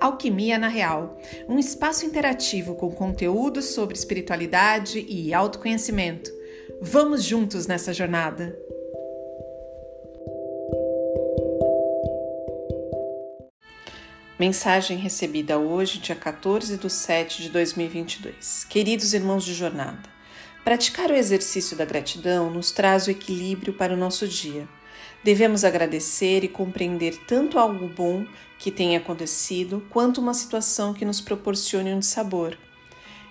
Alquimia na Real, um espaço interativo com conteúdos sobre espiritualidade e autoconhecimento. Vamos juntos nessa jornada! Mensagem recebida hoje, dia 14 de 7 de 2022. Queridos irmãos de jornada, praticar o exercício da gratidão nos traz o equilíbrio para o nosso dia. Devemos agradecer e compreender tanto algo bom que tenha acontecido, quanto uma situação que nos proporcione um dissabor.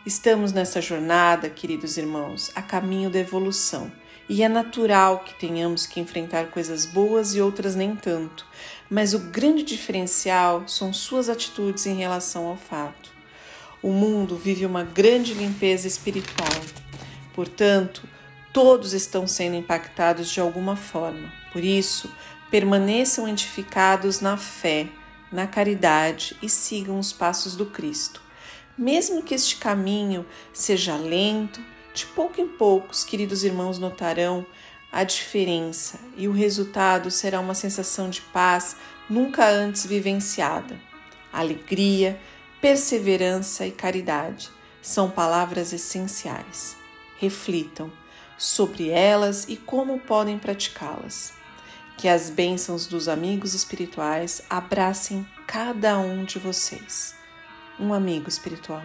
Estamos nessa jornada, queridos irmãos, a caminho da evolução, e é natural que tenhamos que enfrentar coisas boas e outras nem tanto, mas o grande diferencial são suas atitudes em relação ao fato. O mundo vive uma grande limpeza espiritual. Portanto, Todos estão sendo impactados de alguma forma. Por isso, permaneçam edificados na fé, na caridade e sigam os passos do Cristo. Mesmo que este caminho seja lento, de pouco em pouco, os queridos irmãos notarão a diferença e o resultado será uma sensação de paz nunca antes vivenciada. Alegria, perseverança e caridade são palavras essenciais. Reflitam sobre elas e como podem praticá-las. Que as bênçãos dos amigos espirituais abracem cada um de vocês. Um amigo espiritual.